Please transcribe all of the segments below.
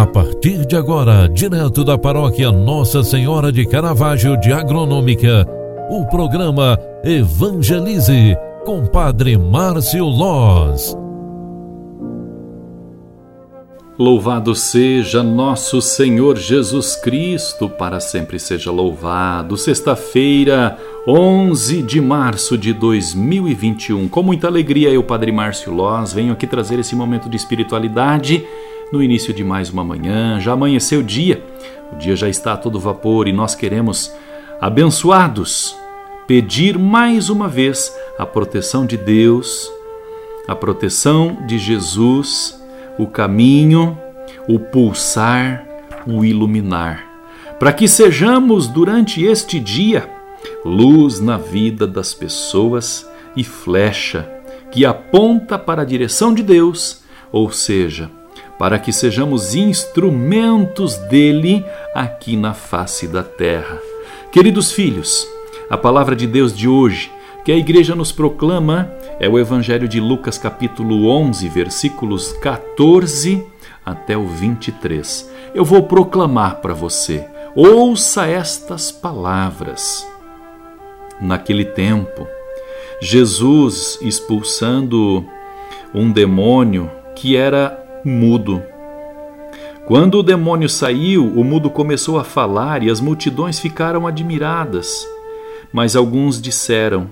A partir de agora, direto da paróquia Nossa Senhora de Caravaggio de Agronômica, o programa Evangelize com Padre Márcio Loz. Louvado seja nosso Senhor Jesus Cristo, para sempre seja louvado. Sexta-feira, 11 de março de 2021. Com muita alegria, eu, Padre Márcio Loz, venho aqui trazer esse momento de espiritualidade no início de mais uma manhã. Já amanheceu o dia, o dia já está a todo vapor e nós queremos, abençoados, pedir mais uma vez a proteção de Deus, a proteção de Jesus o caminho, o pulsar, o iluminar, para que sejamos durante este dia luz na vida das pessoas e flecha que aponta para a direção de Deus, ou seja, para que sejamos instrumentos dele aqui na face da terra. Queridos filhos, a palavra de Deus de hoje que a igreja nos proclama é o Evangelho de Lucas, capítulo 11, versículos 14 até o 23. Eu vou proclamar para você. Ouça estas palavras. Naquele tempo, Jesus expulsando um demônio que era mudo. Quando o demônio saiu, o mudo começou a falar e as multidões ficaram admiradas. Mas alguns disseram: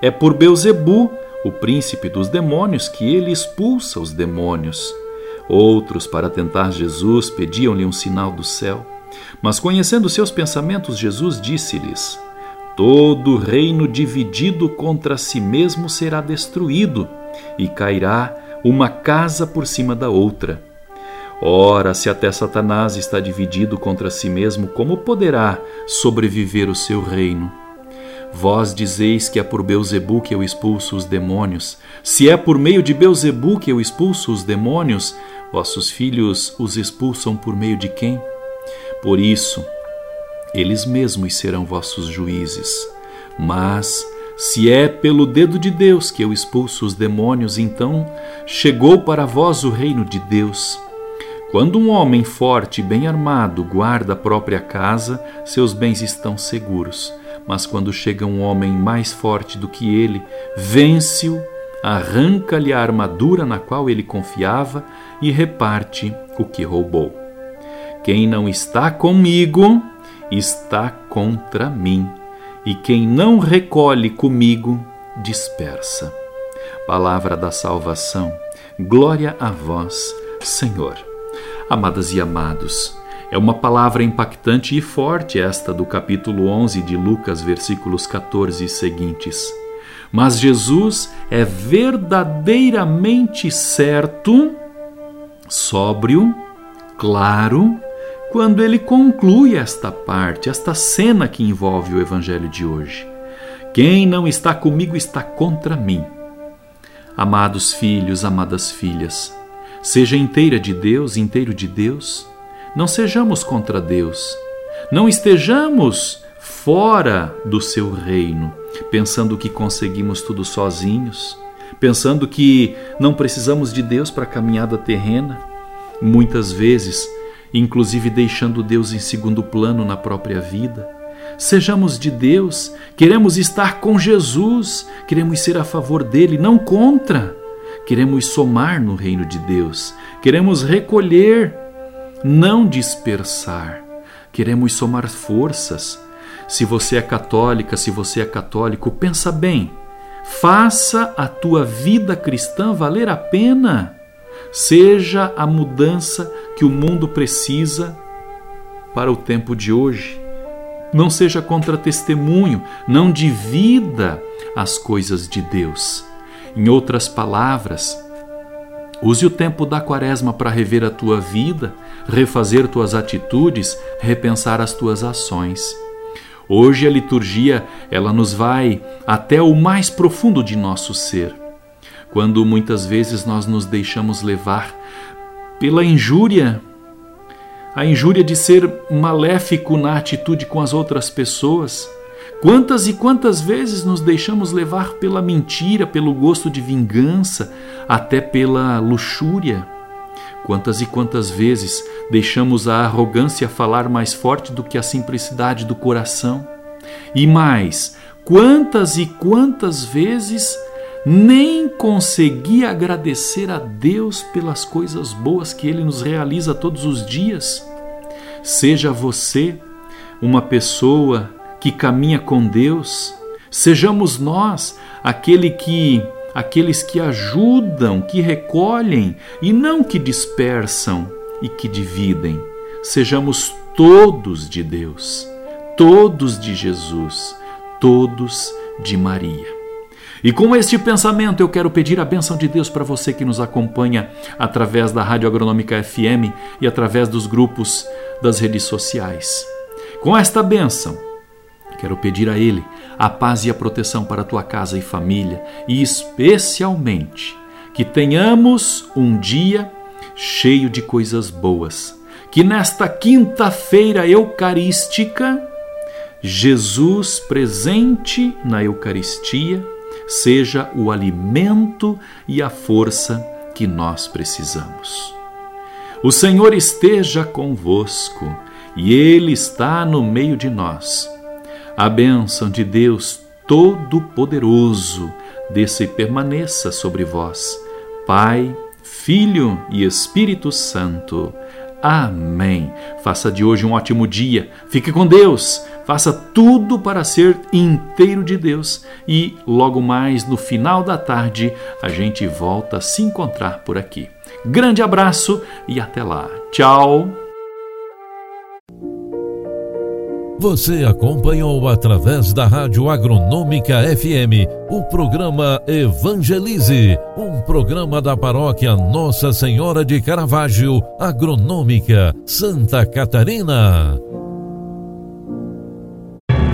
é por Beuzebu, o príncipe dos demônios, que ele expulsa os demônios. Outros, para tentar Jesus, pediam-lhe um sinal do céu. Mas conhecendo seus pensamentos, Jesus disse-lhes: Todo reino dividido contra si mesmo será destruído, e cairá uma casa por cima da outra. Ora, se até Satanás está dividido contra si mesmo, como poderá sobreviver o seu reino? Vós dizeis que é por Beuzebu que eu expulso os demônios. Se é por meio de Beuzebu que eu expulso os demônios, vossos filhos os expulsam por meio de quem? Por isso, eles mesmos serão vossos juízes. Mas, se é pelo dedo de Deus que eu expulso os demônios, então chegou para vós o reino de Deus. Quando um homem forte e bem armado guarda a própria casa, seus bens estão seguros. Mas quando chega um homem mais forte do que ele, vence-o, arranca-lhe a armadura na qual ele confiava e reparte o que roubou. Quem não está comigo, está contra mim, e quem não recolhe comigo, dispersa. Palavra da salvação, glória a vós, Senhor. Amadas e amados, é uma palavra impactante e forte esta do capítulo 11 de Lucas, versículos 14 e seguintes. Mas Jesus é verdadeiramente certo, sóbrio, claro, quando ele conclui esta parte, esta cena que envolve o evangelho de hoje. Quem não está comigo está contra mim. Amados filhos, amadas filhas, seja inteira de Deus, inteiro de Deus não sejamos contra Deus. Não estejamos fora do seu reino, pensando que conseguimos tudo sozinhos, pensando que não precisamos de Deus para a caminhada terrena. Muitas vezes, inclusive deixando Deus em segundo plano na própria vida. Sejamos de Deus, queremos estar com Jesus, queremos ser a favor dele, não contra. Queremos somar no reino de Deus, queremos recolher não dispersar. Queremos somar forças. Se você é católica, se você é católico, pensa bem. Faça a tua vida cristã valer a pena. Seja a mudança que o mundo precisa para o tempo de hoje. Não seja contra-testemunho, não divida as coisas de Deus. Em outras palavras, use o tempo da quaresma para rever a tua vida, refazer tuas atitudes, repensar as tuas ações. Hoje a liturgia, ela nos vai até o mais profundo de nosso ser. Quando muitas vezes nós nos deixamos levar pela injúria, a injúria de ser maléfico na atitude com as outras pessoas, Quantas e quantas vezes nos deixamos levar pela mentira, pelo gosto de vingança, até pela luxúria? Quantas e quantas vezes deixamos a arrogância falar mais forte do que a simplicidade do coração? E mais, quantas e quantas vezes nem consegui agradecer a Deus pelas coisas boas que Ele nos realiza todos os dias? Seja você uma pessoa que caminha com Deus, sejamos nós aquele que aqueles que ajudam, que recolhem e não que dispersam e que dividem. Sejamos todos de Deus, todos de Jesus, todos de Maria. E com este pensamento eu quero pedir a bênção de Deus para você que nos acompanha através da Rádio Agronômica FM e através dos grupos das redes sociais. Com esta bênção, quero pedir a Ele a paz e a proteção para a tua casa e família e especialmente que tenhamos um dia cheio de coisas boas. Que nesta quinta-feira eucarística, Jesus presente na Eucaristia seja o alimento e a força que nós precisamos. O Senhor esteja convosco e Ele está no meio de nós. A bênção de Deus Todo-Poderoso desça e permaneça sobre vós, Pai, Filho e Espírito Santo. Amém. Faça de hoje um ótimo dia. Fique com Deus. Faça tudo para ser inteiro de Deus e logo mais no final da tarde a gente volta a se encontrar por aqui. Grande abraço e até lá. Tchau. Você acompanhou através da Rádio Agronômica FM o programa Evangelize, um programa da paróquia Nossa Senhora de Caravaggio, Agronômica, Santa Catarina.